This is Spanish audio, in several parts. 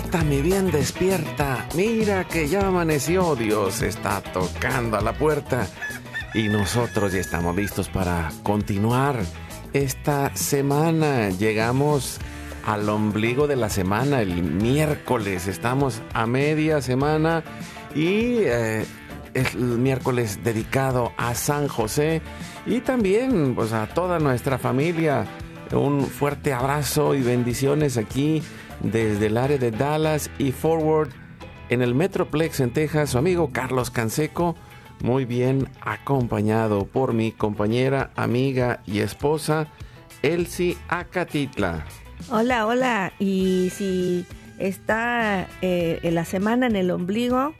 Despierta, mi bien, despierta. Mira que ya amaneció. Dios está tocando a la puerta. Y nosotros ya estamos listos para continuar esta semana. Llegamos al ombligo de la semana, el miércoles. Estamos a media semana y eh, es el miércoles dedicado a San José y también pues, a toda nuestra familia. Un fuerte abrazo y bendiciones aquí desde el área de Dallas y Forward en el Metroplex en Texas, su amigo Carlos Canseco, muy bien acompañado por mi compañera, amiga y esposa, Elsie Acatitla. Hola, hola. Y si está eh, en la semana en el ombligo,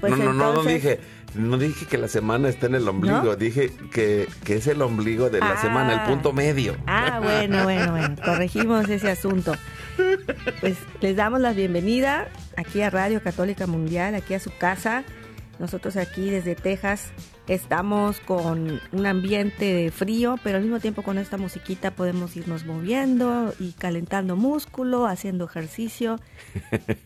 pues no, no, no, no entonces- dije, no dije que la semana está en el ombligo, ¿No? dije que, que es el ombligo de la Ah. semana, el punto medio. Ah, bueno, bueno, bueno, corregimos ese asunto. Pues les damos la bienvenida aquí a Radio Católica Mundial, aquí a su casa. Nosotros aquí desde Texas estamos con un ambiente frío, pero al mismo tiempo con esta musiquita podemos irnos moviendo y calentando músculo, haciendo ejercicio.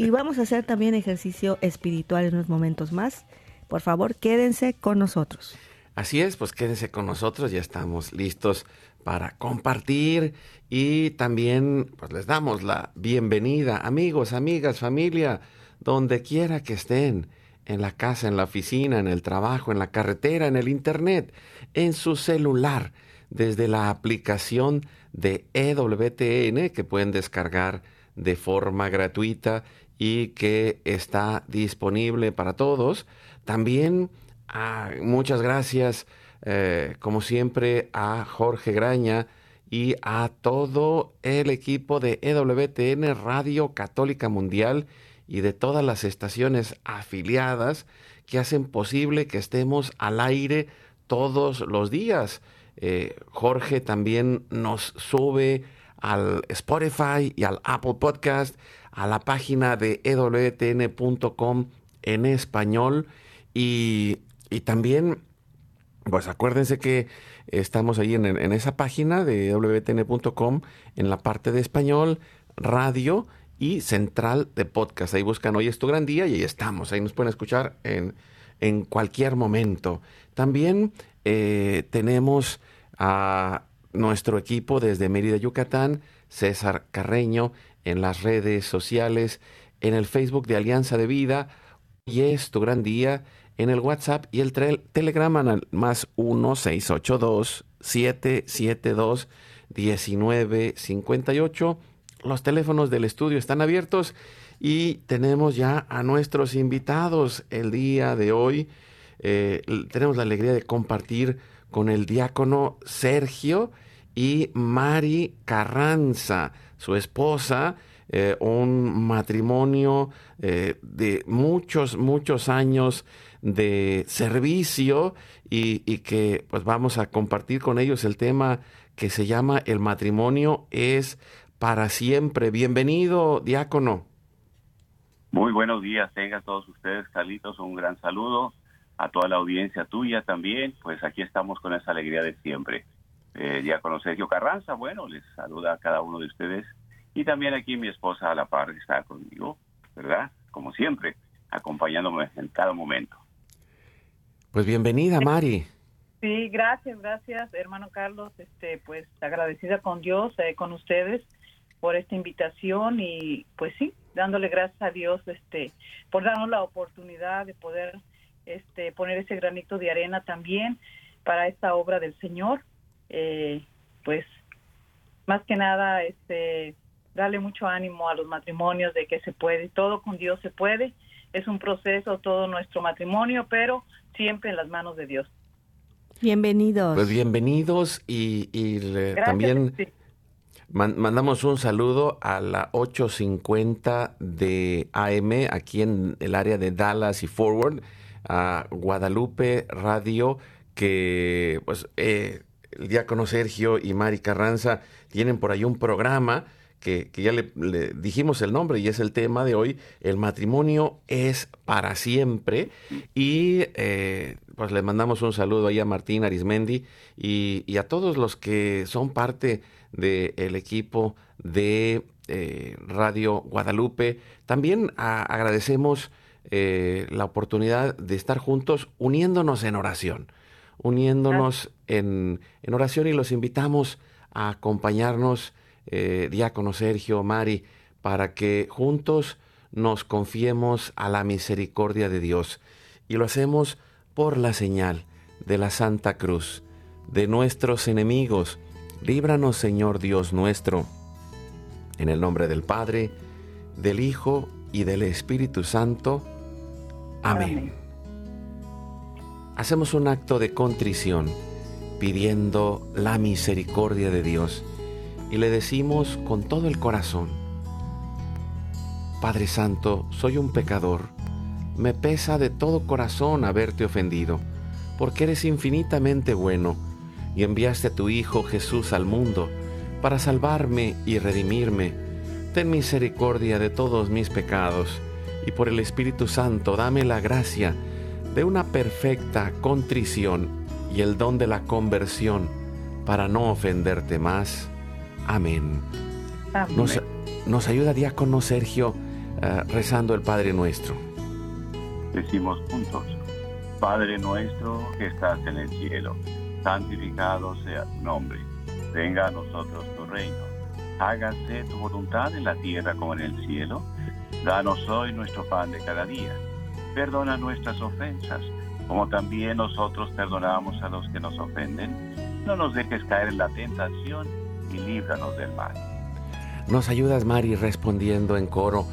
Y vamos a hacer también ejercicio espiritual en unos momentos más. Por favor, quédense con nosotros. Así es, pues quédense con nosotros, ya estamos listos para compartir y también pues les damos la bienvenida, amigos, amigas, familia, donde quiera que estén, en la casa, en la oficina, en el trabajo, en la carretera, en el internet, en su celular, desde la aplicación de EWTN que pueden descargar de forma gratuita y que está disponible para todos. También Ah, muchas gracias, eh, como siempre, a Jorge Graña y a todo el equipo de EWTN Radio Católica Mundial y de todas las estaciones afiliadas que hacen posible que estemos al aire todos los días. Eh, Jorge también nos sube al Spotify y al Apple Podcast, a la página de ewtn.com en español y, también, pues acuérdense que estamos ahí en, esa página de wtn.com, en la parte de español, radio y central de podcast. Ahí buscan Hoy es tu gran día y ahí estamos. Ahí nos pueden escuchar en, en cualquier momento. También eh, tenemos a nuestro equipo desde Mérida, Yucatán, César Carreño, en las redes sociales, en el Facebook de Alianza de Vida. Y es tu gran día en el WhatsApp y el Telegram al más 1-682-772-1958. Los teléfonos del estudio están abiertos y tenemos ya a nuestros invitados el día de hoy. Eh, tenemos la alegría de compartir con el diácono Sergio y Mari Carranza, su esposa, eh, un matrimonio eh, de muchos, muchos años de servicio y, que pues vamos a compartir con ellos el tema que se llama El matrimonio es para siempre. Bienvenido, diácono. Muy buenos días, tengan todos ustedes, Carlitos, un gran saludo a toda la audiencia tuya también, pues aquí estamos con esa alegría de siempre. Eh, Diácono Sergio Carranza, bueno, les saluda a cada uno de ustedes y también aquí mi esposa a la par está conmigo, ¿verdad? Como siempre, acompañándome en cada momento. Pues bienvenida, Mari. Sí, gracias, gracias, hermano Carlos. Este, pues agradecida con Dios, eh, con ustedes por esta invitación y pues sí, dándole gracias a Dios, este, por darnos la oportunidad de poder, este, poner ese granito de arena también para esta obra del Señor. Eh, pues más que nada, este, darle mucho ánimo a los matrimonios de que se puede, todo con Dios se puede. Es un proceso todo nuestro matrimonio, pero siempre en las manos de Dios. Bienvenidos. Pues bienvenidos y, y también mandamos un saludo a la 850 de AM aquí en el área de Dallas y Forward, a Guadalupe Radio, que pues eh, el diácono Sergio y Mari Carranza tienen por ahí un programa que, ya le, dijimos el nombre y es el tema de hoy, el matrimonio es para siempre. Y eh, pues le mandamos un saludo ahí a Martín Arismendi y, a todos los que son parte del equipo de eh, Radio Guadalupe. También agradecemos eh, la oportunidad de estar juntos uniéndonos en oración, uniéndonos en, en oración y los invitamos a acompañarnos eh, diácono Sergio, Mari, para que juntos nos confiemos a la misericordia de Dios. Y lo hacemos por la señal de la Santa Cruz, de nuestros enemigos. Líbranos, Señor Dios nuestro. En el nombre del Padre, del Hijo y del Espíritu Santo. Amén. Hacemos un acto de contrición pidiendo la misericordia de Dios y le decimos con todo el corazón, Padre Santo, soy un pecador, me pesa de todo corazón haberte ofendido, porque eres infinitamente bueno y enviaste a tu Hijo Jesús al mundo para salvarme y redimirme. Ten misericordia de todos mis pecados y por el Espíritu Santo dame la gracia de una perfecta contrición y el don de la conversión para no ofenderte más. Amén. Nos, nos, ayuda diácono Sergio uh, rezando el Padre Nuestro. Decimos juntos, Padre nuestro que estás en el cielo, santificado sea tu nombre, venga a nosotros tu reino, hágase tu voluntad en la tierra como en el cielo, danos hoy nuestro pan de cada día, perdona nuestras ofensas, como también nosotros perdonamos a los que nos ofenden, no nos dejes caer en la tentación, y líbranos del mal. Nos ayudas, Mari, respondiendo en coro.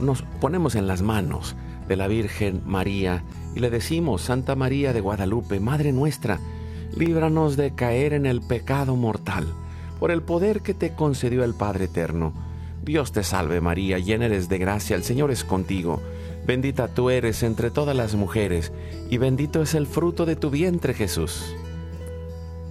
Nos ponemos en las manos de la Virgen María y le decimos, Santa María de Guadalupe, Madre nuestra, líbranos de caer en el pecado mortal, por el poder que te concedió el Padre Eterno. Dios te salve María, llena eres de gracia, el Señor es contigo. Bendita tú eres entre todas las mujeres, y bendito es el fruto de tu vientre Jesús.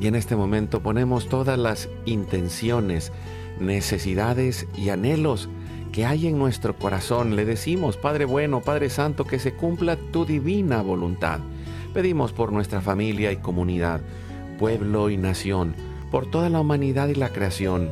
Y en este momento ponemos todas las intenciones, necesidades y anhelos que hay en nuestro corazón. Le decimos, Padre bueno, Padre Santo, que se cumpla tu divina voluntad. Pedimos por nuestra familia y comunidad, pueblo y nación, por toda la humanidad y la creación.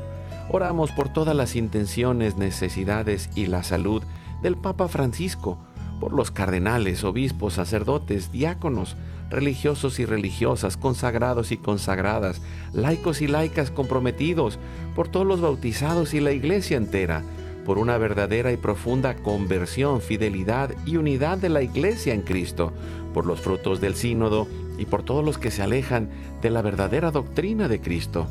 Oramos por todas las intenciones, necesidades y la salud del Papa Francisco, por los cardenales, obispos, sacerdotes, diáconos, religiosos y religiosas, consagrados y consagradas, laicos y laicas comprometidos, por todos los bautizados y la iglesia entera, por una verdadera y profunda conversión, fidelidad y unidad de la iglesia en Cristo, por los frutos del sínodo y por todos los que se alejan de la verdadera doctrina de Cristo.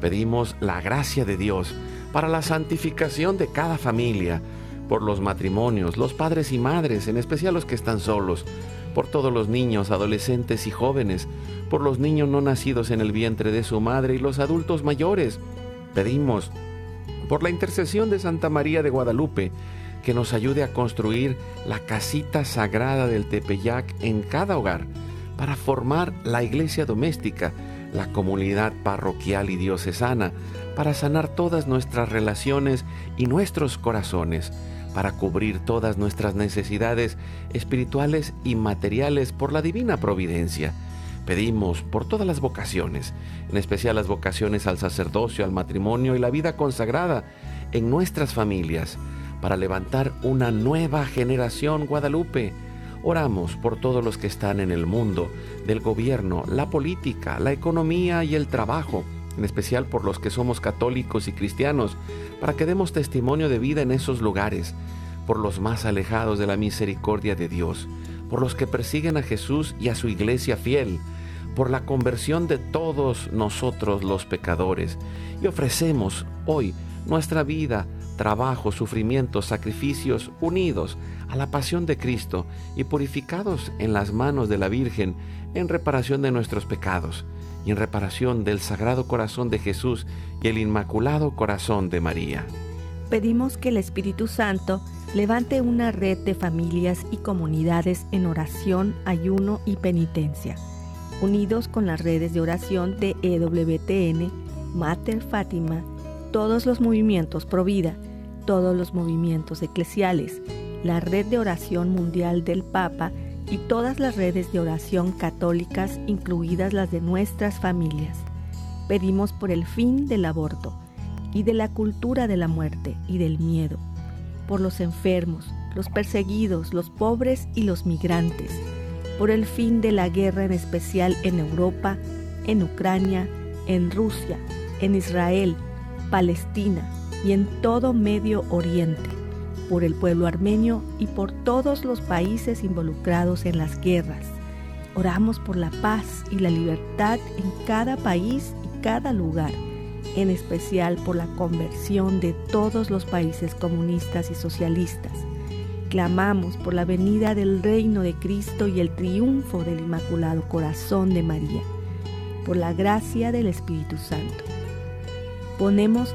Pedimos la gracia de Dios para la santificación de cada familia, por los matrimonios, los padres y madres, en especial los que están solos, por todos los niños, adolescentes y jóvenes, por los niños no nacidos en el vientre de su madre y los adultos mayores. Pedimos por la intercesión de Santa María de Guadalupe, que nos ayude a construir la casita sagrada del Tepeyac en cada hogar, para formar la iglesia doméstica, la comunidad parroquial y diocesana, para sanar todas nuestras relaciones y nuestros corazones, para cubrir todas nuestras necesidades espirituales y materiales por la divina providencia. Pedimos por todas las vocaciones, en especial las vocaciones al sacerdocio, al matrimonio y la vida consagrada en nuestras familias, para levantar una nueva generación Guadalupe, Oramos por todos los que están en el mundo, del gobierno, la política, la economía y el trabajo, en especial por los que somos católicos y cristianos, para que demos testimonio de vida en esos lugares, por los más alejados de la misericordia de Dios, por los que persiguen a Jesús y a su iglesia fiel, por la conversión de todos nosotros los pecadores, y ofrecemos hoy nuestra vida, trabajo, sufrimientos, sacrificios unidos a la pasión de Cristo y purificados en las manos de la Virgen en reparación de nuestros pecados y en reparación del Sagrado Corazón de Jesús y el Inmaculado Corazón de María. Pedimos que el Espíritu Santo levante una red de familias y comunidades en oración, ayuno y penitencia, unidos con las redes de oración de EWTN, Mater Fátima, todos los movimientos pro vida, todos los movimientos eclesiales, la Red de Oración Mundial del Papa y todas las redes de oración católicas, incluidas las de nuestras familias. Pedimos por el fin del aborto y de la cultura de la muerte y del miedo, por los enfermos, los perseguidos, los pobres y los migrantes, por el fin de la guerra en especial en Europa, en Ucrania, en Rusia, en Israel, Palestina y en todo Medio Oriente por el pueblo armenio y por todos los países involucrados en las guerras. Oramos por la paz y la libertad en cada país y cada lugar, en especial por la conversión de todos los países comunistas y socialistas. Clamamos por la venida del reino de Cristo y el triunfo del Inmaculado Corazón de María, por la gracia del Espíritu Santo. Ponemos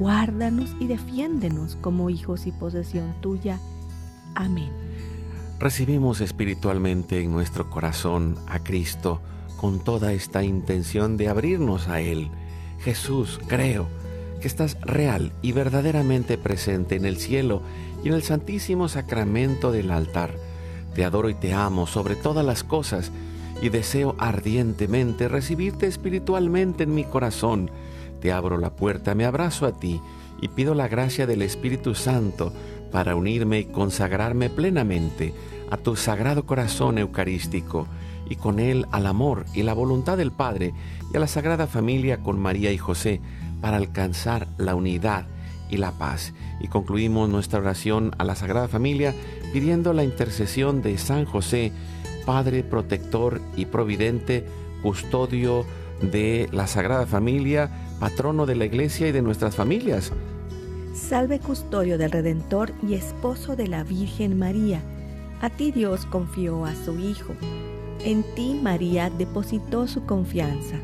guárdanos y defiéndenos como hijos y posesión tuya. Amén. Recibimos espiritualmente en nuestro corazón a Cristo con toda esta intención de abrirnos a Él. Jesús, creo que estás real y verdaderamente presente en el cielo y en el santísimo sacramento del altar. Te adoro y te amo sobre todas las cosas y deseo ardientemente recibirte espiritualmente en mi corazón te abro la puerta, me abrazo a ti y pido la gracia del Espíritu Santo para unirme y consagrarme plenamente a tu sagrado corazón eucarístico y con él al amor y la voluntad del Padre y a la Sagrada Familia con María y José para alcanzar la unidad y la paz. Y concluimos nuestra oración a la Sagrada Familia pidiendo la intercesión de San José, Padre protector y providente, custodio de la Sagrada Familia, patrono de la Iglesia y de nuestras familias. Salve custodio del Redentor y esposo de la Virgen María. A ti Dios confió a su Hijo. En ti María depositó su confianza.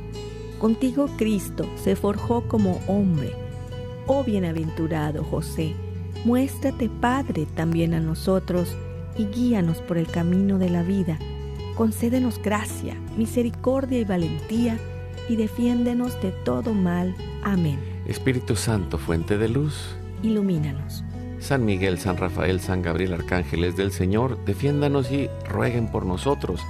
Contigo Cristo se forjó como hombre. Oh bienaventurado José, Muéstrate, Padre, también a nosotros y guíanos por el camino de la vida. Concédenos gracia, misericordia y valentía y defiéndenos de todo mal. Amén. Espíritu Santo, fuente de luz, ilumínanos. San Miguel, San Rafael, San Gabriel, arcángeles del Señor, defiéndanos y rueguen por nosotros.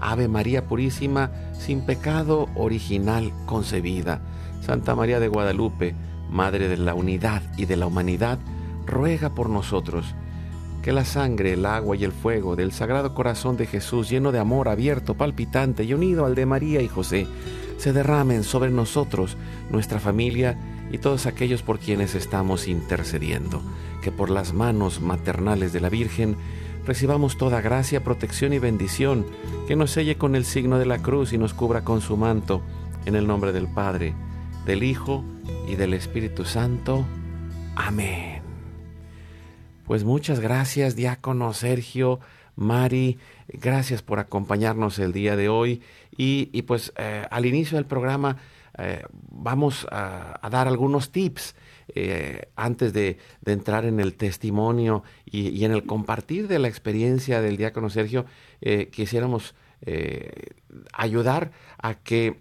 Ave María Purísima, sin pecado original concebida. Santa María de Guadalupe, Madre de la Unidad y de la Humanidad, ruega por nosotros. Que la sangre, el agua y el fuego del Sagrado Corazón de Jesús, lleno de amor abierto, palpitante y unido al de María y José, se derramen sobre nosotros, nuestra familia y todos aquellos por quienes estamos intercediendo. Que por las manos maternales de la Virgen recibamos toda gracia, protección y bendición, que nos selle con el signo de la cruz y nos cubra con su manto, en el nombre del Padre, del Hijo y del Espíritu Santo. Amén. Pues muchas gracias, diácono Sergio, Mari, gracias por acompañarnos el día de hoy. Y, pues eh, al inicio del programa eh, vamos a, dar algunos tips eh, antes de, entrar en el testimonio y, en el compartir de la experiencia del diácono Sergio. quisiéramos ayudar a que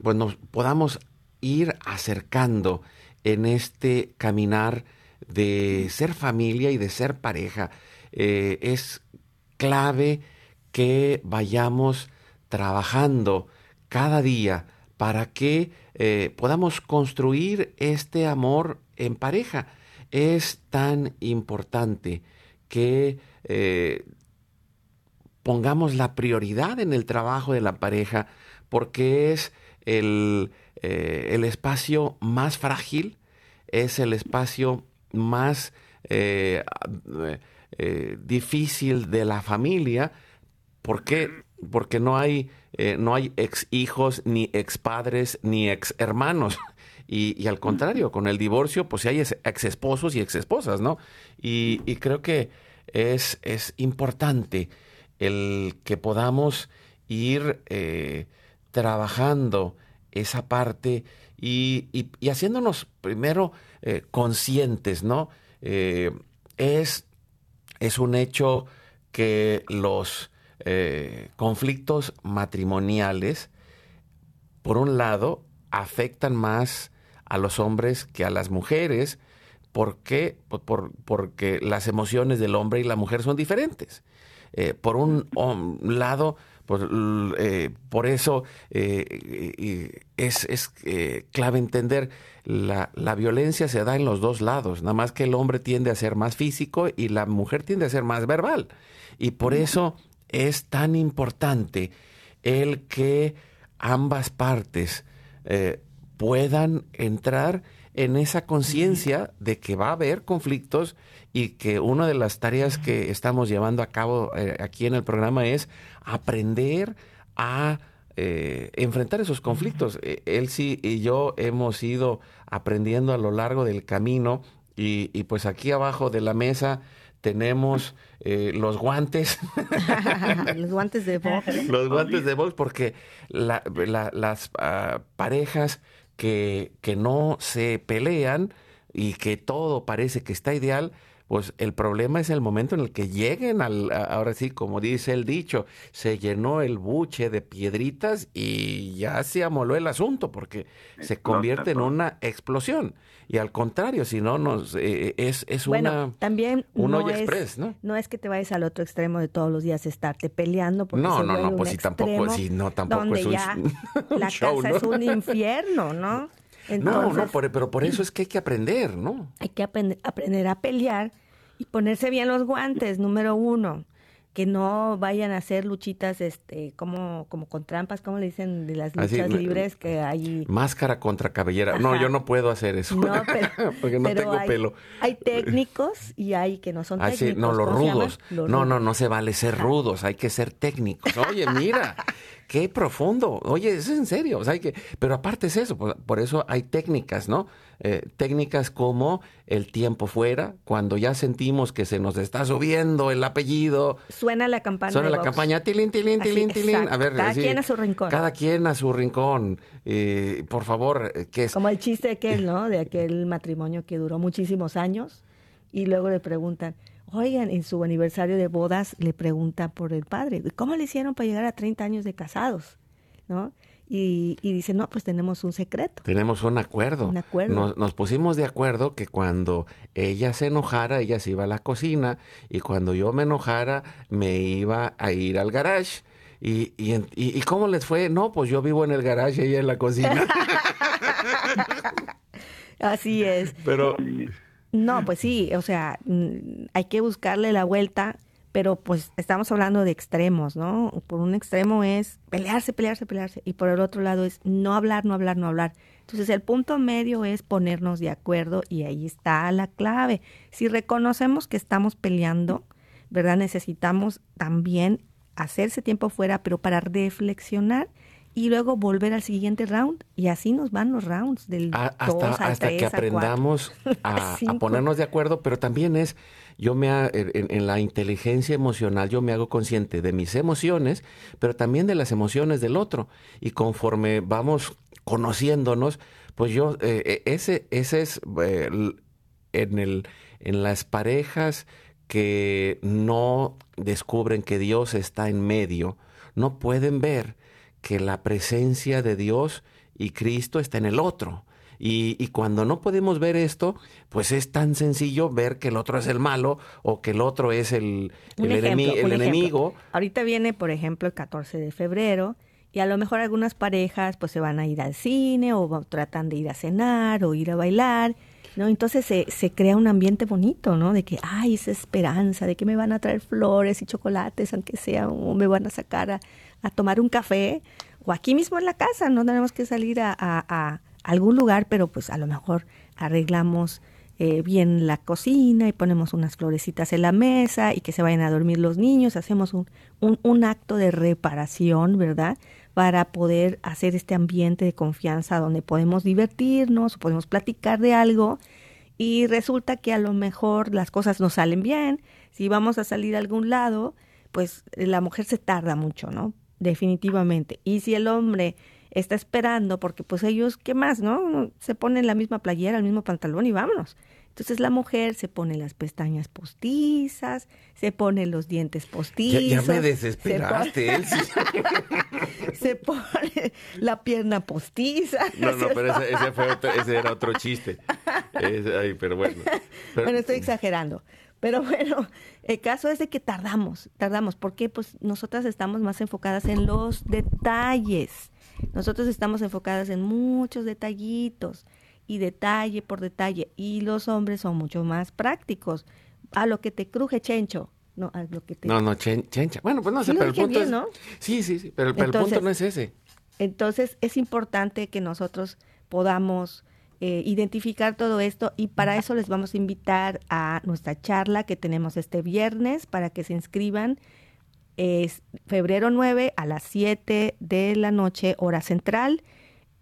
pues, nos podamos ir acercando en este caminar de ser familia y de ser pareja. Eh, es clave que vayamos trabajando cada día para que eh, podamos construir este amor en pareja. Es tan importante que eh, pongamos la prioridad en el trabajo de la pareja porque es el, el espacio más frágil, es el espacio más eh, difícil de la familia. ¿Por qué? Porque no hay, eh, no hay ex hijos, ni ex padres, ni ex hermanos. Y, al contrario, con el divorcio, pues hay ex esposos y ex esposas, ¿no? Y, creo que es, es, importante el que podamos ir trabajando esa parte y, y haciéndonos primero eh, conscientes, ¿no? Eh, es, es, un hecho que los eh, conflictos matrimoniales, por un lado, afectan más a los hombres que a las mujeres. ¿Por qué? Por, porque las emociones del hombre y la mujer son diferentes. por un lado, eh, por eso eh, es, eh, clave entender, la, la, violencia se da en los dos lados, nada más que el hombre tiende a ser más físico y la mujer tiende a ser más verbal. Y por eso es tan importante el que ambas partes puedan entrar en esa conciencia de que va a haber conflictos y que una de las tareas que estamos llevando a cabo eh, aquí en el programa es aprender a eh, enfrentar esos conflictos. Eh, él sí y yo hemos ido aprendiendo a lo largo del camino y, pues aquí abajo de la mesa tenemos los guantes. los guantes de box. Los guantes de box porque las ah, parejas que, que no se pelean y que todo parece que está ideal, pues el problema es el momento en el que lleguen al, ahora sí, como dice el dicho, se llenó el buche de piedritas y ya se amoló el asunto porque se convierte en una explosión. Y al contrario, si no, nos, eh, es, es bueno, también un no express, ¿no? No es que te vayas al otro extremo de todos los días estarte peleando. Porque no, se no, no, pues si tampoco, si no, tampoco es un, ya la casa es un infierno, ¿no? No, no, pero por eso es que hay que aprender, ¿no? Hay que aprender a pelear y ponerse bien los guantes, número uno que no vayan a hacer luchitas este como como con trampas como le dicen de las luchas libres que hay. Máscara contra cabellera. No yo no puedo hacer eso. No, pero, porque no tengo pelo. hay técnicos y hay que no son técnicos no los rudos. No no no se vale ser rudos hay que ser técnicos. Oye mira qué profundo. Oye, es en serio. O sea, hay que, pero aparte es eso, por, eso hay técnicas, ¿no? Eh, técnicas como el tiempo fuera, cuando ya sentimos que se nos está subiendo el apellido. Suena la campana. Suena la campaña, tilín, tilín, tilín, tilín. A ver, cada quien a su rincón. Cada quien a su rincón. por favor, eh, que es. Como el chiste de aquel, ¿no? De aquel matrimonio que duró muchísimos años Y luego le preguntan, oigan, en su aniversario de bodas le pregunta por el padre, ¿cómo le hicieron para llegar a 30 años de casados? ¿No? Y, y dice, no, pues tenemos un secreto. Tenemos un acuerdo. Un acuerdo. Nos, nos pusimos de acuerdo que cuando ella se enojara, ella se iba a la cocina y cuando yo me enojara, me iba a ir al garage. Y, y, en- y- ¿y cómo les fue? No, pues yo vivo en el garage y ella en la cocina. Así es. Pero No, pues sí, o sea, mm, hay que buscarle la vuelta, pero pues estamos hablando de extremos, ¿no? Por un extremo es pelearse, pelearse, pelearse, y por el otro lado es no hablar, no hablar, no hablar. Entonces el punto medio es ponernos de acuerdo y ahí está la clave. Si reconocemos que estamos peleando, ¿verdad? Necesitamos también hacerse tiempo fuera, pero para reflexionar y luego volver al siguiente round y así nos van los rounds del A- dos hasta, al hasta tres, que aprendamos a, ponernos de acuerdo, pero también es, yo me, ha- en, en la inteligencia emocional, yo me hago consciente de mis emociones, pero también de las emociones del otro. Y conforme vamos conociéndonos, pues yo, eh, eh, ese, ese es eh, en, el, en las parejas que no descubren que Dios está en medio, no pueden ver que la presencia de Dios y Cristo está en el otro. Y, y cuando no podemos ver esto, pues es tan sencillo ver que el otro es el malo o que el otro es el, el, ejemplo, enemi- el un ejemplo. enemigo. Ahorita viene, por ejemplo, el 14 de febrero y a lo mejor algunas parejas pues se van a ir al cine o tratan de ir a cenar o ir a bailar, ¿no? Entonces se, se crea un ambiente bonito, ¿no? De que, ay, esa esperanza, de que me van a traer flores y chocolates, aunque sea, o me van a sacar a, a tomar un café, o aquí mismo en la casa, no tenemos que salir a, algún lugar, pero pues a lo mejor arreglamos eh, bien la cocina y ponemos unas florecitas en la mesa y que se vayan a dormir los niños, hacemos un, un, un acto de reparación, ¿verdad? Para poder hacer este ambiente de confianza donde podemos divertirnos, podemos platicar de algo y resulta que a lo mejor las cosas no salen bien. Si vamos a salir a algún lado, pues la mujer se tarda mucho, ¿no? Definitivamente. Y si el hombre está esperando, porque pues ellos, ¿qué más, no? Se ponen la misma playera, el mismo pantalón y vámonos. Entonces la mujer se pone las pestañas postizas, se pone los dientes postizos. ya me se desesperaste, Elsie. Se pone la pierna postiza. No, no, pero ese, ese fue otro- ese era otro chiste. Ay, pero bueno. Pero- Bueno, estoy exagerando. Pero bueno, el caso es de que tardamos, tardamos, porque pues nosotras estamos más enfocadas en los detalles. Nosotros estamos enfocadas en muchos detallitos y detalle por detalle. Y los hombres son mucho más prácticos. A lo que te cruje, chencho. No, a lo que te... No, no, chen- chencha. Bueno, pues no sé, Sí lo pero el dije punto bien, es... ¿no? Sí, sí, sí, pero, pero el punto no es ese. Entonces es importante que nosotros podamos eh, identificar todo esto y para eso les vamos a invitar a nuestra charla que tenemos este viernes para que se inscriban. Es febrero 9 a las 7 de la noche, hora central.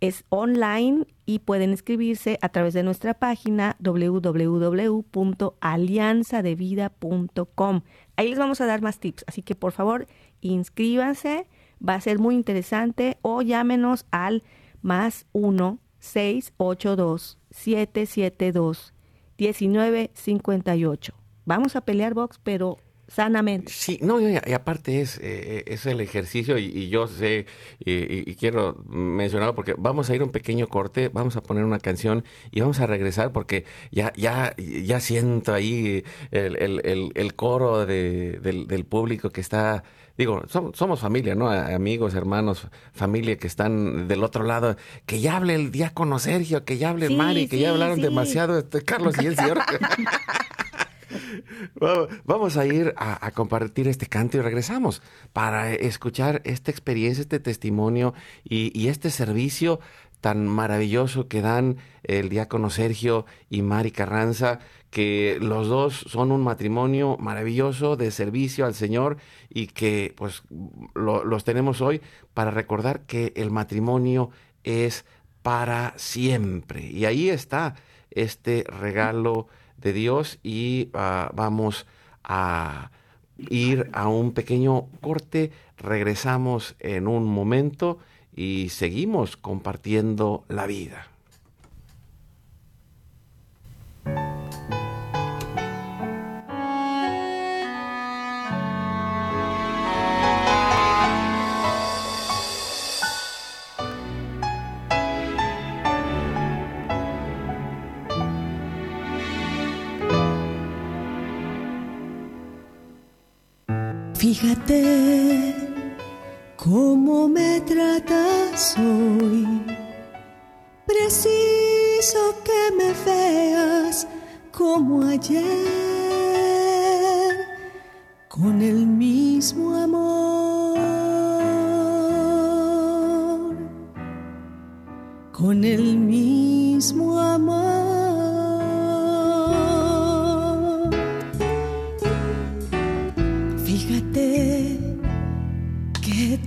Es online y pueden inscribirse a través de nuestra página www.alianzadevida.com. Ahí les vamos a dar más tips, así que por favor inscríbanse, va a ser muy interesante o llámenos al más 1 682 772 1958. Vamos a pelear box, pero sanamente. Sí, no, y, aparte es, eh, es el ejercicio y, y yo sé y, quiero mencionarlo porque vamos a ir a un pequeño corte, vamos a poner una canción y vamos a regresar porque ya ya ya siento ahí el, el- el- el coro de- del, del público que está, digo, som- somos familia, ¿no? Amigos, hermanos, familia que están del otro lado, que ya hable el diácono Sergio, que ya hable Sí, Mari, que sí, ya hablaron sí. demasiado este, Carlos y el señor. Vamos- a ir a, compartir este canto y regresamos para escuchar esta experiencia, este testimonio y, este servicio tan maravilloso que dan el diácono Sergio y Mari Carranza, que los dos son un matrimonio maravilloso de servicio al Señor y que pues lo- los tenemos hoy para recordar que el matrimonio es para siempre. Y ahí está este regalo de Dios y ah, vamos a ir a un pequeño corte, regresamos en un momento y seguimos compartiendo la vida. Fíjate cómo me tratas hoy. Preciso que me veas como ayer, con el mismo amor, con el mismo amor.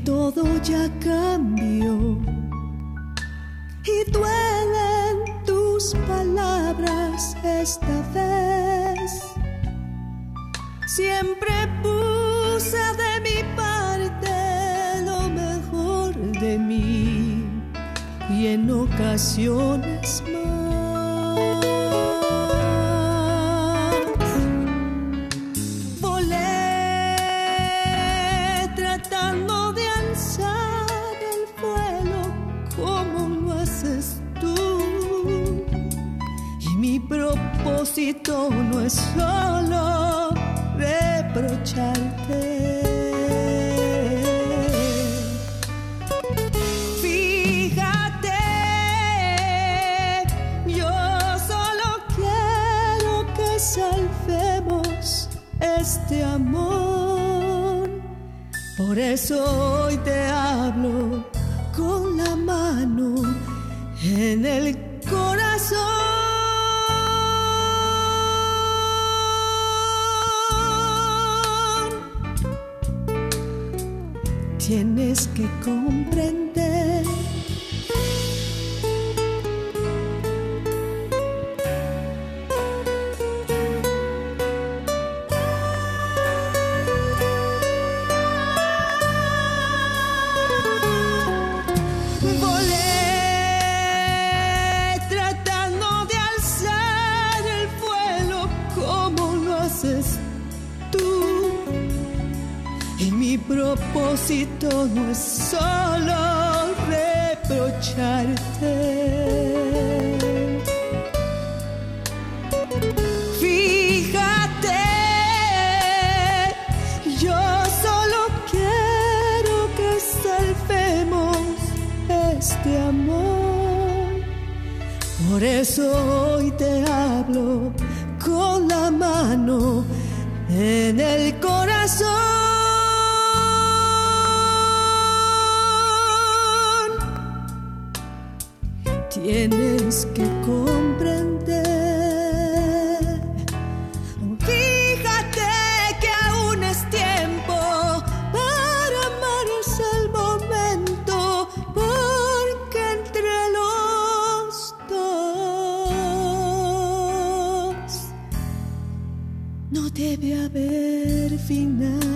Todo ya cambió y duelen tus palabras esta vez. Siempre puse de mi parte lo mejor de mí y en ocasiones no es solo reprocharte. Fíjate, yo solo quiero que salvemos este amor. Por eso hoy te hablo con la mano en el mi propósito no es solo reprocharte. Fíjate, yo solo quiero que salvemos este amor. Por eso hoy te hablo con la mano en el corazón. Que comprender. Fíjate que aún es tiempo para amar el momento, porque entre los dos no debe haber final.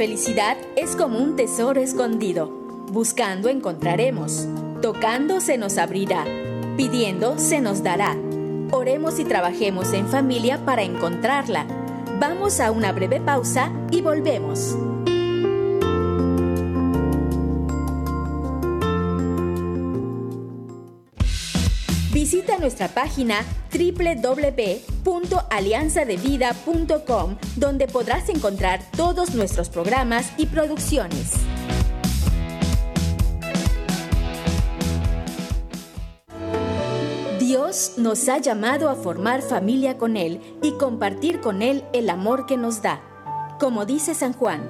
Felicidad es como un tesoro escondido. Buscando encontraremos. Tocando se nos abrirá. Pidiendo se nos dará. Oremos y trabajemos en familia para encontrarla. Vamos a una breve pausa y volvemos. Visita nuestra página www.alianzadevida.com donde podrás encontrar todos nuestros programas y producciones. Dios nos ha llamado a formar familia con Él y compartir con Él el amor que nos da. Como dice San Juan,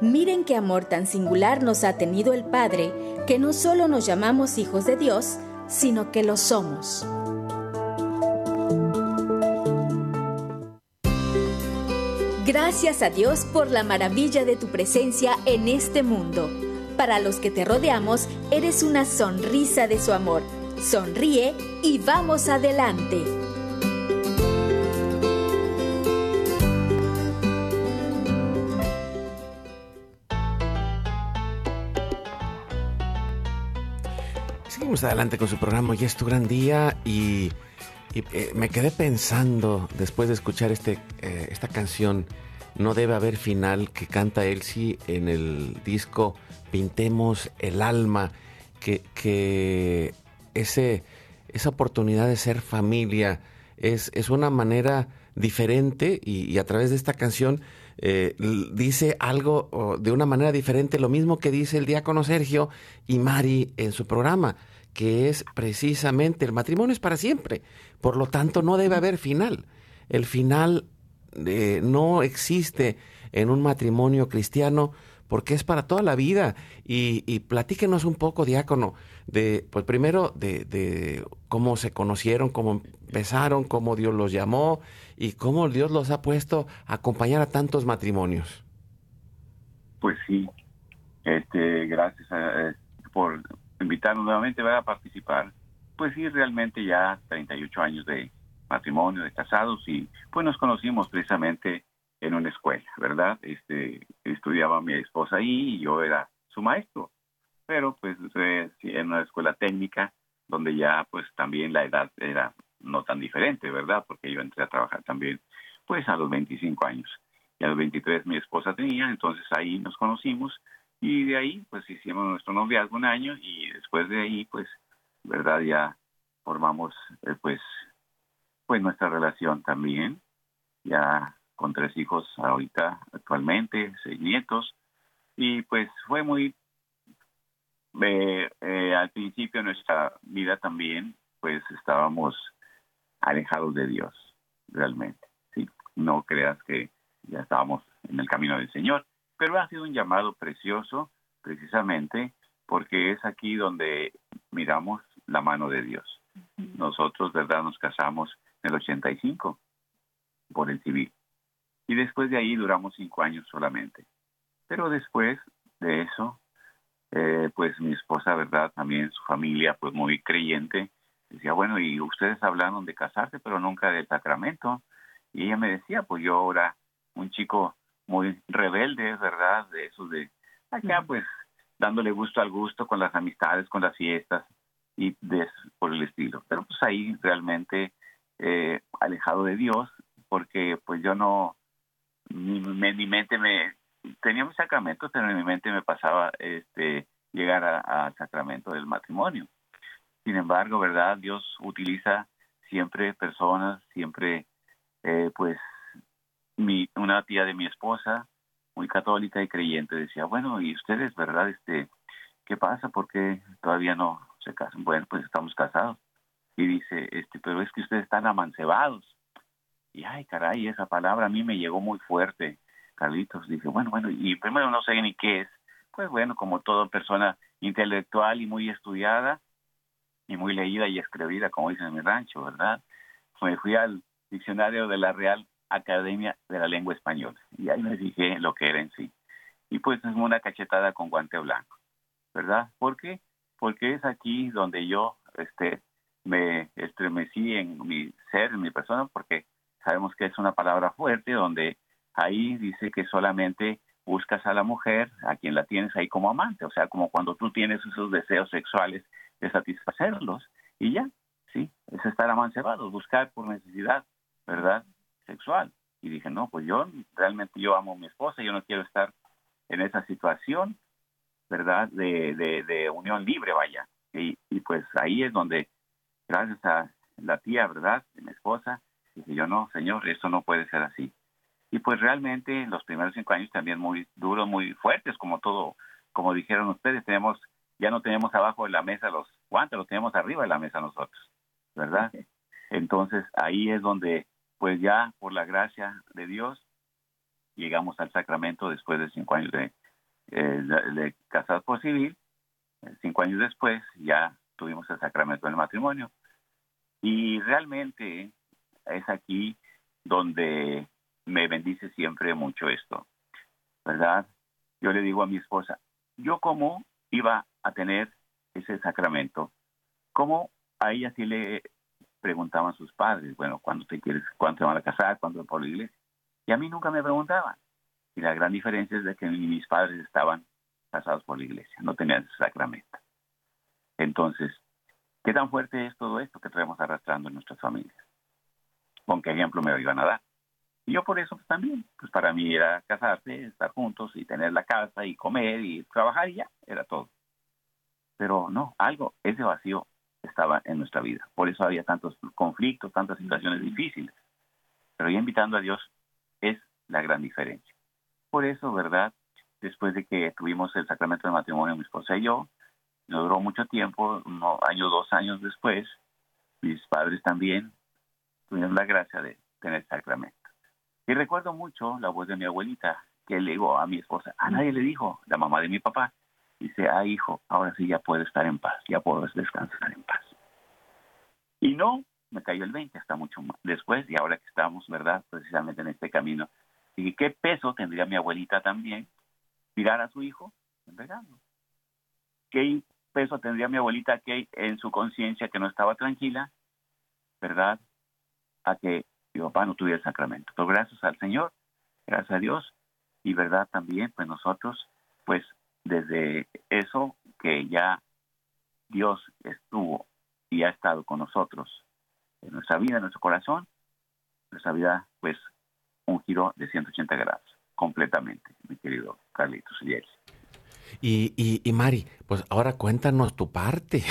miren qué amor tan singular nos ha tenido el Padre, que no solo nos llamamos hijos de Dios, sino que lo somos. Gracias a Dios por la maravilla de tu presencia en este mundo. Para los que te rodeamos, eres una sonrisa de su amor. Sonríe y vamos adelante. Seguimos adelante con su programa Hoy es tu gran día y, eh, me quedé pensando después de escuchar este, eh, esta canción No debe haber final que canta Elsie en el disco Pintemos el alma, que, que ese, esa oportunidad de ser familia es, es una manera diferente y, a través de esta canción eh, dice algo de una manera diferente, lo mismo que dice el diácono Sergio y Mari en su programa, que es precisamente el matrimonio es para siempre, por lo tanto no debe haber final. El final eh, no existe en un matrimonio cristiano porque es para toda la vida. Y, y platíquenos un poco, diácono, de, pues primero, de, de, cómo se conocieron, cómo empezaron, cómo Dios los llamó y cómo Dios los ha puesto a acompañar a tantos matrimonios. Pues sí, este, gracias a, eh, por invitarnos nuevamente a participar. Pues sí, realmente ya 38 años de matrimonio, de casados y pues nos conocimos precisamente en una escuela, ¿verdad? Este, estudiaba mi esposa ahí y yo era su maestro, pero pues en una escuela técnica donde ya pues también la edad era no tan diferente, ¿verdad? Porque yo entré a trabajar también pues a los 25 años y a los 23 mi esposa tenía, entonces ahí nos conocimos y de ahí pues hicimos nuestro noviazgo un año y después de ahí pues, ¿verdad? Ya formamos eh, pues pues nuestra relación también, ya con tres hijos ahorita actualmente, seis nietos, y pues fue muy, eh, eh, al principio de nuestra vida también, pues estábamos alejados de Dios, realmente, ¿sí? No creas que ya estábamos en el camino del Señor, pero ha sido un llamado precioso, precisamente, porque es aquí donde miramos la mano de Dios. Nosotros, ¿verdad? Nos casamos en el 85 por el civil y después de ahí duramos cinco años solamente. Pero después de eso, eh, pues mi esposa, ¿verdad? También su familia, pues muy creyente, decía, bueno, y ustedes hablaron de casarse, pero nunca del sacramento. Y ella me decía, pues yo ahora, un chico muy rebelde, ¿verdad? De eso de acá, pues dándole gusto al gusto con las amistades, con las fiestas y de, por el estilo. Pero pues ahí realmente eh, alejado de Dios, porque pues yo no, mi, mi mente me tenía mis sacramentos, pero en mi mente me pasaba este llegar al sacramento del matrimonio. Sin embargo, ¿verdad? Dios utiliza siempre personas, siempre, eh, pues, mi, una tía de mi esposa, muy católica y creyente, decía, bueno, ¿y ustedes, verdad? Este, ¿Qué pasa? ¿Por qué todavía no se casan? Bueno, pues estamos casados. Y dice, este, pero es que ustedes están amancebados. Y ay, caray, esa palabra a mí me llegó muy fuerte, Carlitos. Dije, bueno, bueno, y primero no sé ni qué es. Pues bueno, como toda persona intelectual y muy estudiada y muy leída y escribida, como dicen en mi rancho, ¿verdad? Me fui al diccionario de la Real Academia de la Lengua Española y ahí me fijé lo que era en sí. Y pues es una cachetada con guante blanco, ¿verdad? ¿Por qué? Porque es aquí donde yo este, me estremecí en mi ser, en mi persona, porque sabemos que es una palabra fuerte donde ahí dice que solamente buscas a la mujer a quien la tienes ahí como amante, o sea, como cuando tú tienes esos deseos sexuales de satisfacerlos y ya, sí, es estar amancebado, buscar por necesidad, ¿verdad? Sexual. Y dije, no, pues yo realmente yo amo a mi esposa, yo no quiero estar en esa situación, ¿verdad? De, de, de unión libre, vaya. Y, y pues ahí es donde, gracias a la tía, ¿verdad? De mi esposa, Dije yo, no, señor, esto no puede ser así. Y pues realmente los primeros cinco años también muy duros, muy fuertes, como todo, como dijeron ustedes, tenemos, ya no tenemos abajo de la mesa los guantes, los tenemos arriba de la mesa nosotros, ¿verdad? Entonces ahí es donde, pues ya por la gracia de Dios, llegamos al sacramento después de cinco años de, eh, de casados por civil, cinco años después ya tuvimos el sacramento del matrimonio. Y realmente es aquí donde me bendice siempre mucho esto, ¿verdad? Yo le digo a mi esposa, yo cómo iba a tener ese sacramento, cómo a ella sí le preguntaban sus padres, bueno, ¿cuándo te quieres, cuándo van a casar, cuándo por la iglesia? Y a mí nunca me preguntaban. Y la gran diferencia es de que mis padres estaban casados por la iglesia, no tenían ese sacramento. Entonces, ¿Qué tan fuerte es todo esto que traemos arrastrando en nuestras familias? ¿Con qué ejemplo me iban a dar? Y yo por eso también, pues para mí era casarse, estar juntos y tener la casa y comer y trabajar y ya, era todo. Pero no, algo, ese vacío estaba en nuestra vida. Por eso había tantos conflictos, tantas situaciones difíciles. Pero ya invitando a Dios es la gran diferencia. Por eso, ¿verdad? Después de que tuvimos el sacramento de matrimonio, mi esposa y yo, no duró mucho tiempo, un año, dos años después, mis padres también tuvieron la gracia de tener sacramento. Y recuerdo mucho la voz de mi abuelita, que le dijo a mi esposa, a nadie le dijo, la mamá de mi papá, dice, ah, hijo, ahora sí ya puedo estar en paz, ya puedo descansar en paz. Y no, me cayó el 20 hasta mucho más después, y ahora que estamos, ¿verdad?, precisamente en este camino. Y qué peso tendría mi abuelita también mirar a su hijo entregando. ¿Qué peso tendría mi abuelita que en su conciencia que no estaba tranquila, ¿verdad? A que mi papá no tuviera el sacramento. Pero gracias al Señor, gracias a Dios, y verdad también, pues nosotros, pues desde eso que ya Dios estuvo y ha estado con nosotros en nuestra vida, en nuestro corazón, nuestra vida, pues, un giro de 180 grados, completamente, mi querido Carlitos y y, y, y Mari, pues ahora cuéntanos tu parte.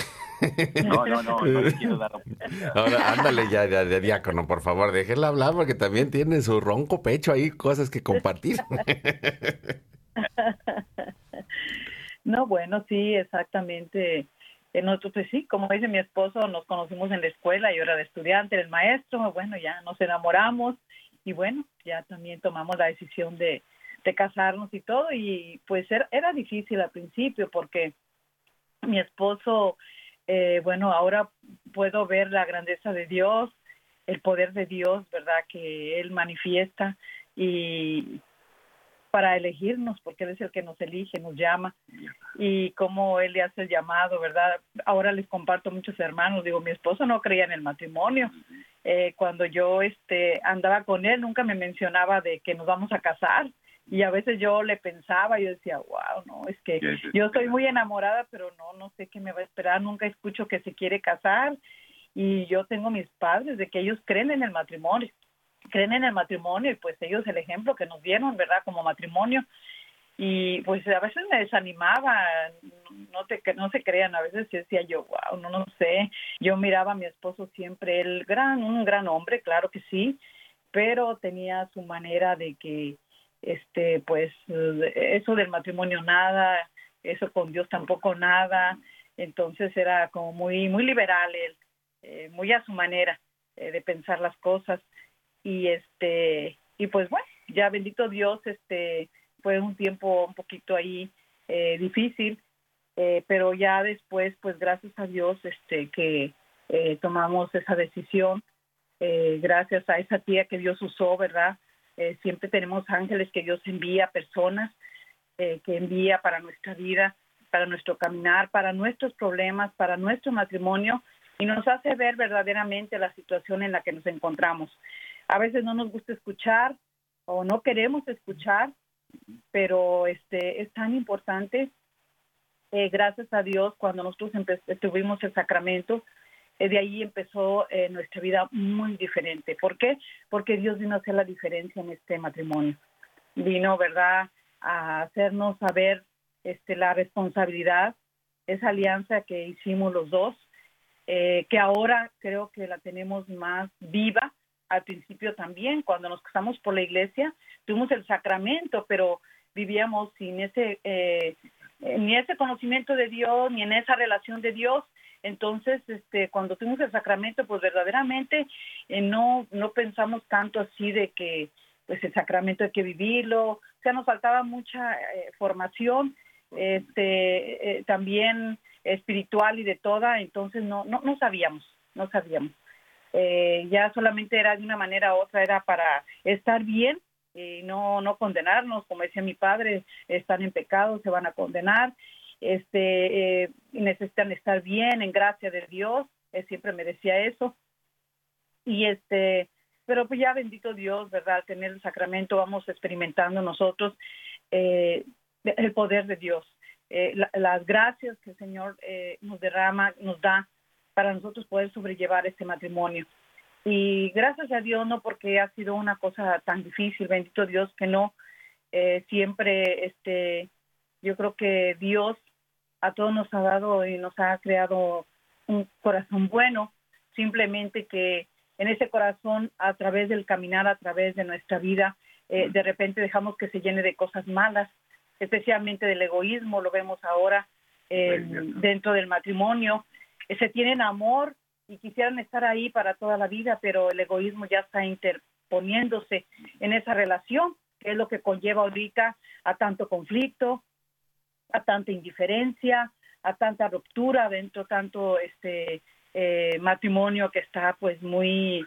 No, no, no, no le quiero dar Ahora, ándale ya, de diácono, por favor, déjenla hablar porque también tiene su ronco pecho ahí, cosas que compartir. No, bueno, sí, exactamente. En nosotros, pues sí, como dice mi esposo, nos conocimos en la escuela, yo era de estudiante, el maestro, bueno, ya nos enamoramos y bueno, ya también tomamos la decisión de, de casarnos y todo y pues era, era difícil al principio porque mi esposo eh, bueno, ahora puedo ver la grandeza de Dios, el poder de Dios, ¿verdad? Que Él manifiesta y para elegirnos, porque Él es el que nos elige, nos llama y cómo Él le hace el llamado, ¿verdad? Ahora les comparto muchos hermanos, digo, mi esposo no creía en el matrimonio. Eh, cuando yo este, andaba con Él, nunca me mencionaba de que nos vamos a casar y a veces yo le pensaba, yo decía, wow, no, es que yo estoy muy enamorada, pero no, no sé qué me va a esperar, nunca escucho que se quiere casar y yo tengo mis padres de que ellos creen en el matrimonio, creen en el matrimonio y pues ellos el ejemplo que nos dieron, ¿verdad? Como matrimonio. Y pues a veces me desanimaba, no te no se crean, a veces decía yo, wow, no no sé, yo miraba a mi esposo siempre el gran un gran hombre, claro que sí, pero tenía su manera de que este pues eso del matrimonio nada eso con Dios tampoco nada. Entonces era como muy muy liberal él eh, muy a su manera eh, de pensar las cosas y este y pues bueno ya bendito Dios este fue un tiempo un poquito ahí eh, difícil pero ya después pues gracias a Dios este que tomamos esa decisión gracias a esa tía que Dios usó verdad eh, siempre tenemos ángeles que Dios envía, personas eh, que envía para nuestra vida, para nuestro caminar, para nuestros problemas, para nuestro matrimonio y nos hace ver verdaderamente la situación en la que nos encontramos. A veces no nos gusta escuchar o no queremos escuchar, pero este es tan importante. Eh, gracias a Dios, cuando nosotros tuvimos el sacramento, eh, de ahí empezó eh, nuestra vida muy diferente. ¿Por qué? Porque Dios vino a hacer la diferencia en este matrimonio. Vino, ¿verdad?, a hacernos saber este, la responsabilidad, esa alianza que hicimos los dos, eh, que ahora creo que la tenemos más viva. Al principio también, cuando nos casamos por la iglesia, tuvimos el sacramento, pero vivíamos sin ese, ni ese conocimiento de Dios, ni en esa relación de Dios, entonces, este, cuando tuvimos el sacramento, pues verdaderamente eh, no, no pensamos tanto así de que pues el sacramento hay que vivirlo, o sea, nos faltaba mucha eh, formación, este, eh, también espiritual y de toda, entonces no, no, no sabíamos, no sabíamos. Ya solamente era de una manera u otra, era para estar bien y no, no condenarnos, como decía mi padre, están en pecado, se van a condenar este, eh, necesitan estar bien en gracia de Dios, él siempre me decía eso. Y este, pero pues ya bendito Dios, ¿verdad? Tener el sacramento, vamos experimentando nosotros eh, el poder de Dios, eh, las gracias que el Señor nos derrama, nos da para nosotros poder sobrellevar este matrimonio. Y gracias a Dios, no porque ha sido una cosa tan difícil, bendito Dios que no, eh, siempre, este, yo creo que Dios a todos nos ha dado y nos ha creado un corazón bueno, simplemente que en ese corazón, a través del caminar, a través de nuestra vida, eh, de repente dejamos que se llene de cosas malas, especialmente del egoísmo, lo vemos ahora eh, dentro del matrimonio. Se tienen amor y quisieran estar ahí para toda la vida, pero el egoísmo ya está interponiéndose en esa relación, que es lo que conlleva ahorita a tanto conflicto, a tanta indiferencia, a tanta ruptura dentro tanto este eh, matrimonio que está pues muy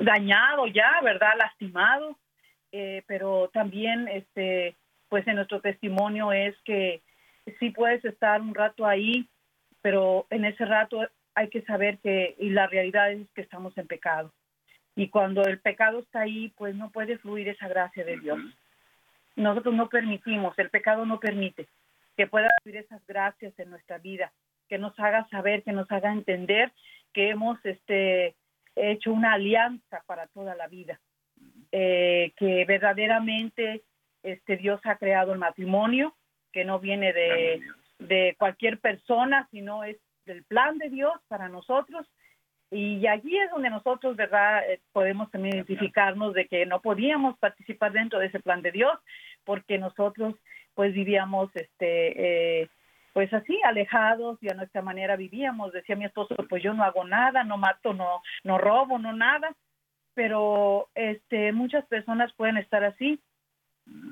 dañado, ya, ¿verdad? Lastimado, eh, pero también este pues en nuestro testimonio es que sí puedes estar un rato ahí, pero en ese rato hay que saber que y la realidad es que estamos en pecado. Y cuando el pecado está ahí, pues no puede fluir esa gracia de Dios. Nosotros no permitimos, el pecado no permite que pueda fluir esas gracias en nuestra vida, que nos haga saber, que nos haga entender que hemos este, hecho una alianza para toda la vida, eh, que verdaderamente este, Dios ha creado el matrimonio, que no viene de, de cualquier persona, sino es del plan de Dios para nosotros. Y allí es donde nosotros, ¿verdad?, eh, podemos también identificarnos de que no podíamos participar dentro de ese plan de Dios, porque nosotros, pues, vivíamos, este, eh, pues así, alejados y a nuestra manera vivíamos. Decía mi esposo, pues yo no hago nada, no mato, no, no robo, no nada. Pero, este, muchas personas pueden estar así,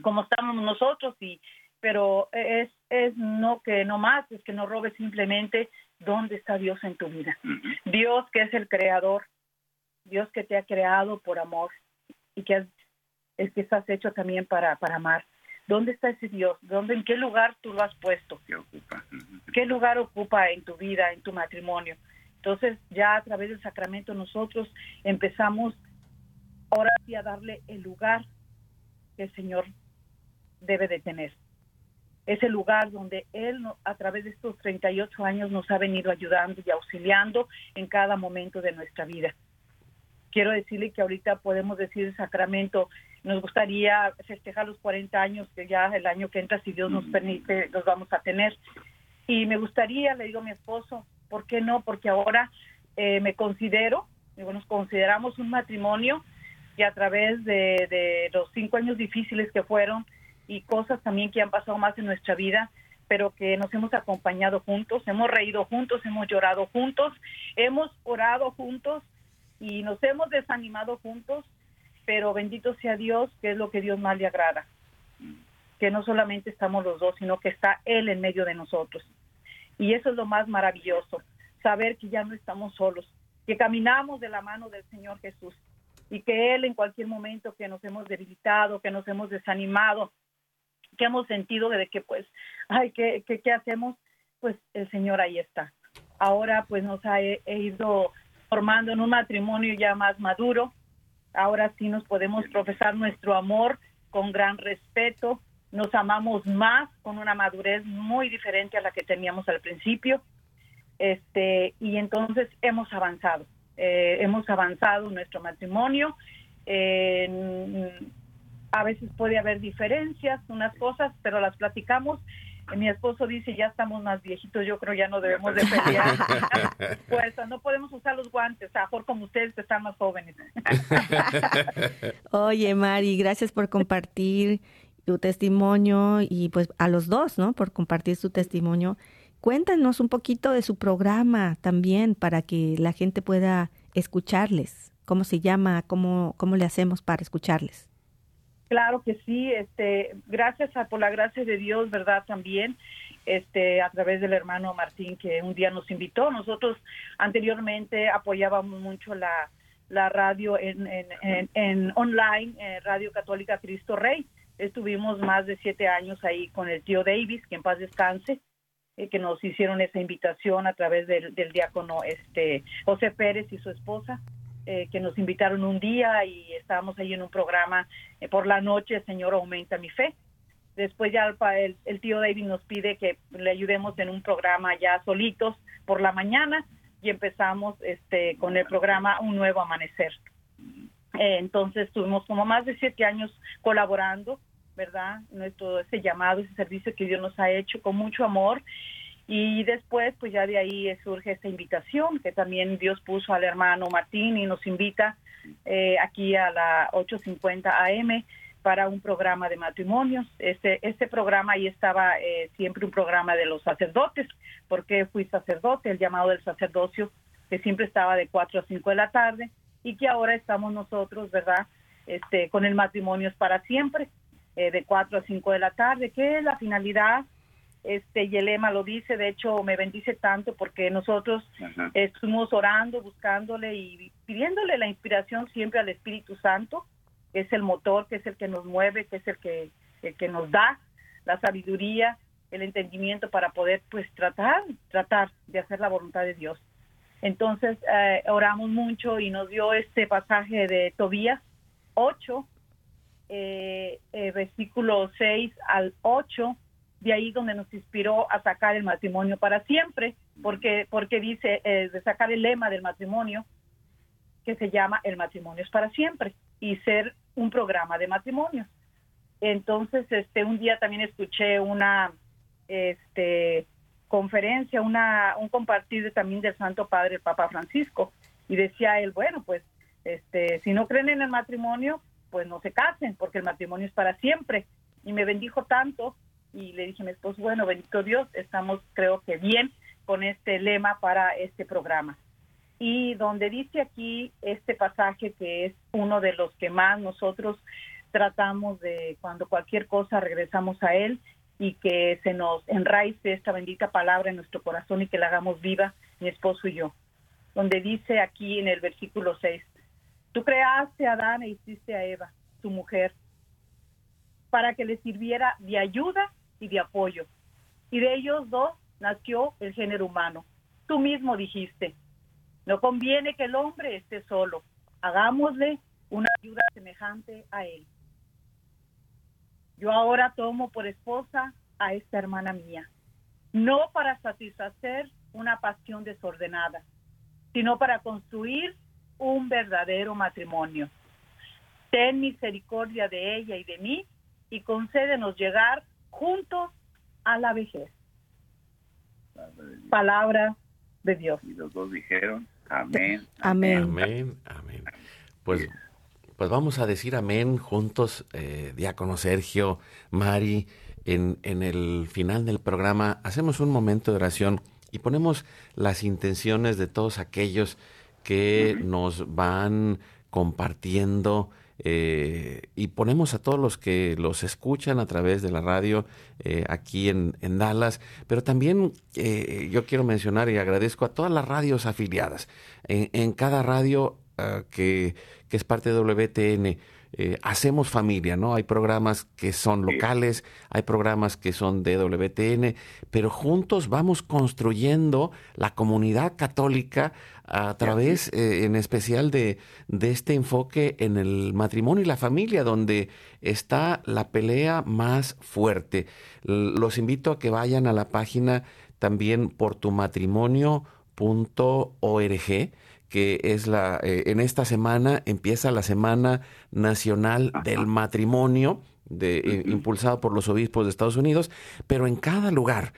como estamos nosotros, y, pero es, es no que no más, es que no robes simplemente dónde está Dios en tu vida. Dios que es el creador, Dios que te ha creado por amor y que es que estás hecho también para, para amar. ¿Dónde está ese Dios? ¿Dónde, ¿En qué lugar tú lo has puesto? ¿Qué ocupa? ¿Qué lugar ocupa en tu vida, en tu matrimonio? Entonces ya a través del sacramento nosotros empezamos ahora sí a darle el lugar que el Señor debe de tener ese lugar donde Él a través de estos 38 años nos ha venido ayudando y auxiliando en cada momento de nuestra vida. Quiero decirle que ahorita podemos decir el sacramento, nos gustaría festejar los 40 años que ya el año que entra, si Dios nos permite, los vamos a tener. Y me gustaría, le digo a mi esposo, ¿por qué no? Porque ahora eh, me considero, digo, nos consideramos un matrimonio y a través de, de los cinco años difíciles que fueron, y cosas también que han pasado más en nuestra vida, pero que nos hemos acompañado juntos, hemos reído juntos, hemos llorado juntos, hemos orado juntos y nos hemos desanimado juntos, pero bendito sea Dios, que es lo que Dios más le agrada, que no solamente estamos los dos, sino que está Él en medio de nosotros. Y eso es lo más maravilloso, saber que ya no estamos solos, que caminamos de la mano del Señor Jesús y que Él en cualquier momento que nos hemos debilitado, que nos hemos desanimado, que hemos sentido de que pues, ay, ¿qué, qué, hacemos? Pues el Señor ahí está. Ahora pues nos ha ido formando en un matrimonio ya más maduro. Ahora sí nos podemos profesar nuestro amor con gran respeto. Nos amamos más con una madurez muy diferente a la que teníamos al principio. Este, y entonces hemos avanzado. Eh, hemos avanzado en nuestro matrimonio. Eh, a veces puede haber diferencias, unas cosas, pero las platicamos. Mi esposo dice, ya estamos más viejitos, yo creo ya no debemos de pelear. pues no podemos usar los guantes, mejor como ustedes que están más jóvenes. Oye, Mari, gracias por compartir tu testimonio y pues a los dos, ¿no? Por compartir su testimonio. Cuéntanos un poquito de su programa también para que la gente pueda escucharles. ¿Cómo se llama? ¿Cómo, cómo le hacemos para escucharles? Claro que sí, este, gracias a, por la gracia de Dios, ¿verdad? También, este, a través del hermano Martín que un día nos invitó. Nosotros anteriormente apoyábamos mucho la, la radio en, en, en, online, eh, Radio Católica Cristo Rey. Estuvimos más de siete años ahí con el tío Davis, que en paz descanse, eh, que nos hicieron esa invitación a través del, del diácono este, José Pérez y su esposa. Eh, que nos invitaron un día y estábamos ahí en un programa eh, por la noche, Señor, aumenta mi fe. Después ya el, el, tío David nos pide que le ayudemos en un programa ya solitos por la mañana, y empezamos este con el programa Un Nuevo Amanecer. Eh, entonces tuvimos como más de siete años colaborando, ¿verdad? Nuestro ese llamado, ese servicio que Dios nos ha hecho con mucho amor. Y después, pues ya de ahí surge esta invitación que también Dios puso al hermano Martín y nos invita eh, aquí a la 8.50 AM para un programa de matrimonios. Este, este programa ahí estaba eh, siempre un programa de los sacerdotes, porque fui sacerdote, el llamado del sacerdocio, que siempre estaba de 4 a 5 de la tarde, y que ahora estamos nosotros, ¿verdad? Este, con el matrimonios para siempre, eh, de 4 a 5 de la tarde, que la finalidad, este, y el lema lo dice, de hecho me bendice tanto porque nosotros estuvimos orando, buscándole y pidiéndole la inspiración siempre al Espíritu Santo, que es el motor, que es el que nos mueve, que es el que, que nos da la sabiduría, el entendimiento para poder pues tratar, tratar de hacer la voluntad de Dios. Entonces eh, oramos mucho y nos dio este pasaje de Tobías 8, eh, eh, versículo 6 al 8, de ahí donde nos inspiró a sacar el matrimonio para siempre, porque, porque dice de sacar el lema del matrimonio que se llama El matrimonio es para siempre y ser un programa de matrimonio. Entonces, este, un día también escuché una este, conferencia, una, un compartir también del Santo Padre, el Papa Francisco, y decía él, bueno, pues, este, si no creen en el matrimonio, pues no se casen, porque el matrimonio es para siempre. Y me bendijo tanto, y le dije a mi esposo, bueno, bendito Dios, estamos creo que bien con este lema para este programa y donde dice aquí este pasaje que es uno de los que más nosotros tratamos de cuando cualquier cosa regresamos a él y que se nos enraice esta bendita palabra en nuestro corazón y que la hagamos viva mi esposo y yo. Donde dice aquí en el versículo 6, tú creaste a Adán e hiciste a Eva, tu mujer, para que le sirviera de ayuda y de apoyo. Y de ellos dos nació el género humano. Tú mismo dijiste, no conviene que el hombre esté solo. Hagámosle una ayuda semejante a él. Yo ahora tomo por esposa a esta hermana mía, no para satisfacer una pasión desordenada, sino para construir un verdadero matrimonio. Ten misericordia de ella y de mí y concédenos llegar juntos a la vejez. Palabra de Dios. Y los dos dijeron, Amén. Amén. Amén. Amén. Pues, pues vamos a decir amén juntos, eh, diácono Sergio, Mari. En, en el final del programa hacemos un momento de oración y ponemos las intenciones de todos aquellos que nos van compartiendo eh, y ponemos a todos los que los escuchan a través de la radio eh, aquí en, Dallas, pero también eh, yo quiero mencionar y agradezco a todas las radios afiliadas. En, cada radio ah, que, que, es parte de WTN, hacemos familia, ¿no? Hay programas que son locales, hay programas que son de WTN, pero juntos vamos construyendo la comunidad católica a través eh, en especial de, de, este enfoque en el matrimonio y la familia, donde está la pelea más fuerte. Los invito a que vayan a la página también por tu matrimonio.org que es la eh, en esta semana empieza la semana nacional del matrimonio de, eh, impulsado por los obispos de Estados Unidos pero en cada lugar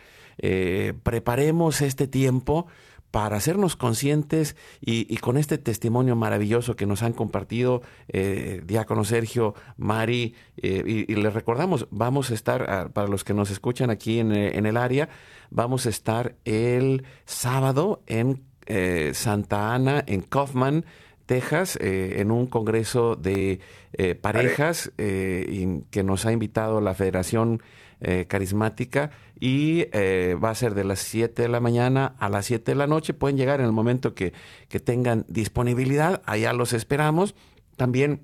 preparemos este tiempo para hacernos conscientes y, con este testimonio maravilloso que nos han compartido eh, Diácono Sergio, Mari, eh, y, les recordamos, vamos a estar, ah, para los que nos escuchan aquí en, eh, en, el área, vamos a estar el sábado en Santa Ana, en Kaufman, Texas, en un congreso de parejas que nos ha invitado la Federación Carismática y eh, va a ser de las 7 de la mañana a las 7 de la noche. Pueden llegar en el momento que, que tengan disponibilidad, allá los esperamos. también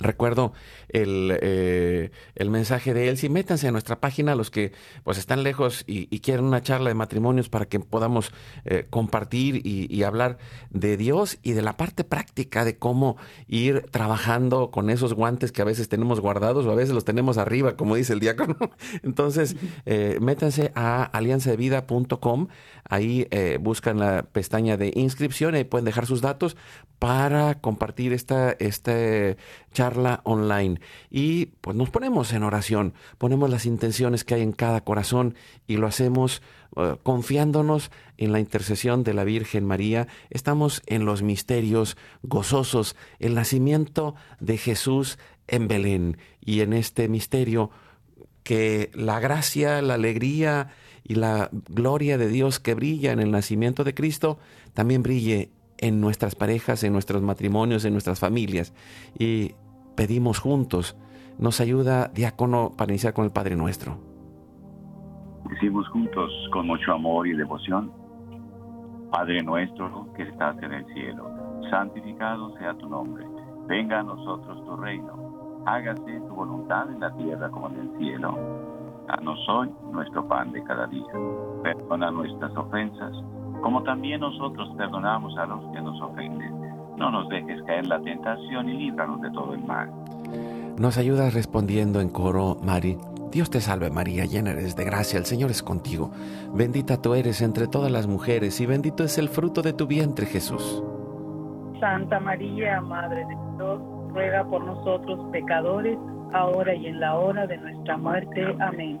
recuerdo el, eh, el, mensaje de él. Si métanse a nuestra página, los que pues están lejos y, quieren una charla de matrimonios para que podamos eh, compartir y, hablar de Dios y de la parte práctica de cómo ir trabajando con esos guantes que a veces tenemos guardados o a veces los tenemos arriba, como dice el diácono. Entonces, eh, métanse a alianzadevida.com, ahí buscan la pestaña de inscripción y pueden dejar sus datos para compartir esta, esta charla online. Y pues nos ponemos en oración, ponemos las intenciones que hay en cada corazón y lo hacemos eh, confiándonos en la intercesión de la Virgen María. Estamos en los misterios gozosos, el nacimiento de Jesús en Belén y en este misterio que la gracia, la alegría y la gloria de Dios que brilla en el nacimiento de Cristo también brille en nuestras parejas, en nuestros matrimonios, en nuestras familias. Y pedimos juntos. Nos ayuda, diácono, para iniciar con el Padre Nuestro. Decimos juntos con mucho amor y devoción. Padre nuestro que estás en el cielo, santificado sea tu nombre. Venga a nosotros tu reino. Hágase tu voluntad en la tierra como en el cielo. Danos hoy nuestro pan de cada día. Perdona nuestras ofensas como también nosotros perdonamos a los que nos ofenden. No nos dejes caer en la tentación y líbranos de todo el mal. Nos ayudas respondiendo en coro, Mari. Dios te salve María, llena eres de gracia, el Señor es contigo. Bendita tú eres entre todas las mujeres y bendito es el fruto de tu vientre Jesús. Santa María, Madre de Dios, ruega por nosotros pecadores, ahora y en la hora de nuestra muerte. Amén.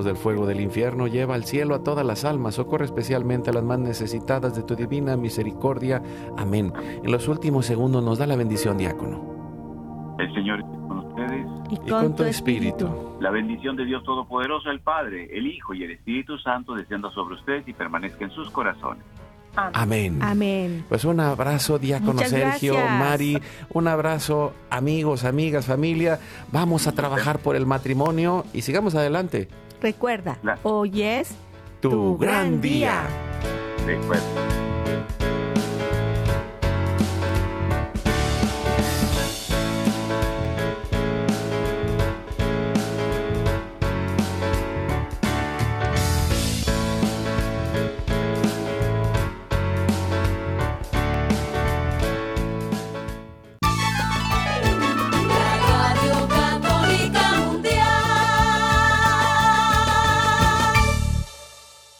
del fuego del infierno, lleva al cielo a todas las almas, socorre especialmente a las más necesitadas de tu divina misericordia. Amén. En los últimos segundos nos da la bendición, diácono. El Señor es con ustedes. Y con, tu espíritu. La bendición de Dios Todopoderoso, el Padre, el Hijo y el Espíritu Santo descienda sobre ustedes y permanezca en sus corazones. Amén. Amén. Pues un abrazo, diácono Sergio, Mari, un abrazo, amigos, amigas, familia. Vamos a trabajar por el matrimonio y sigamos adelante. Recuerda, hoy es tu, gran día. día. Recuerda.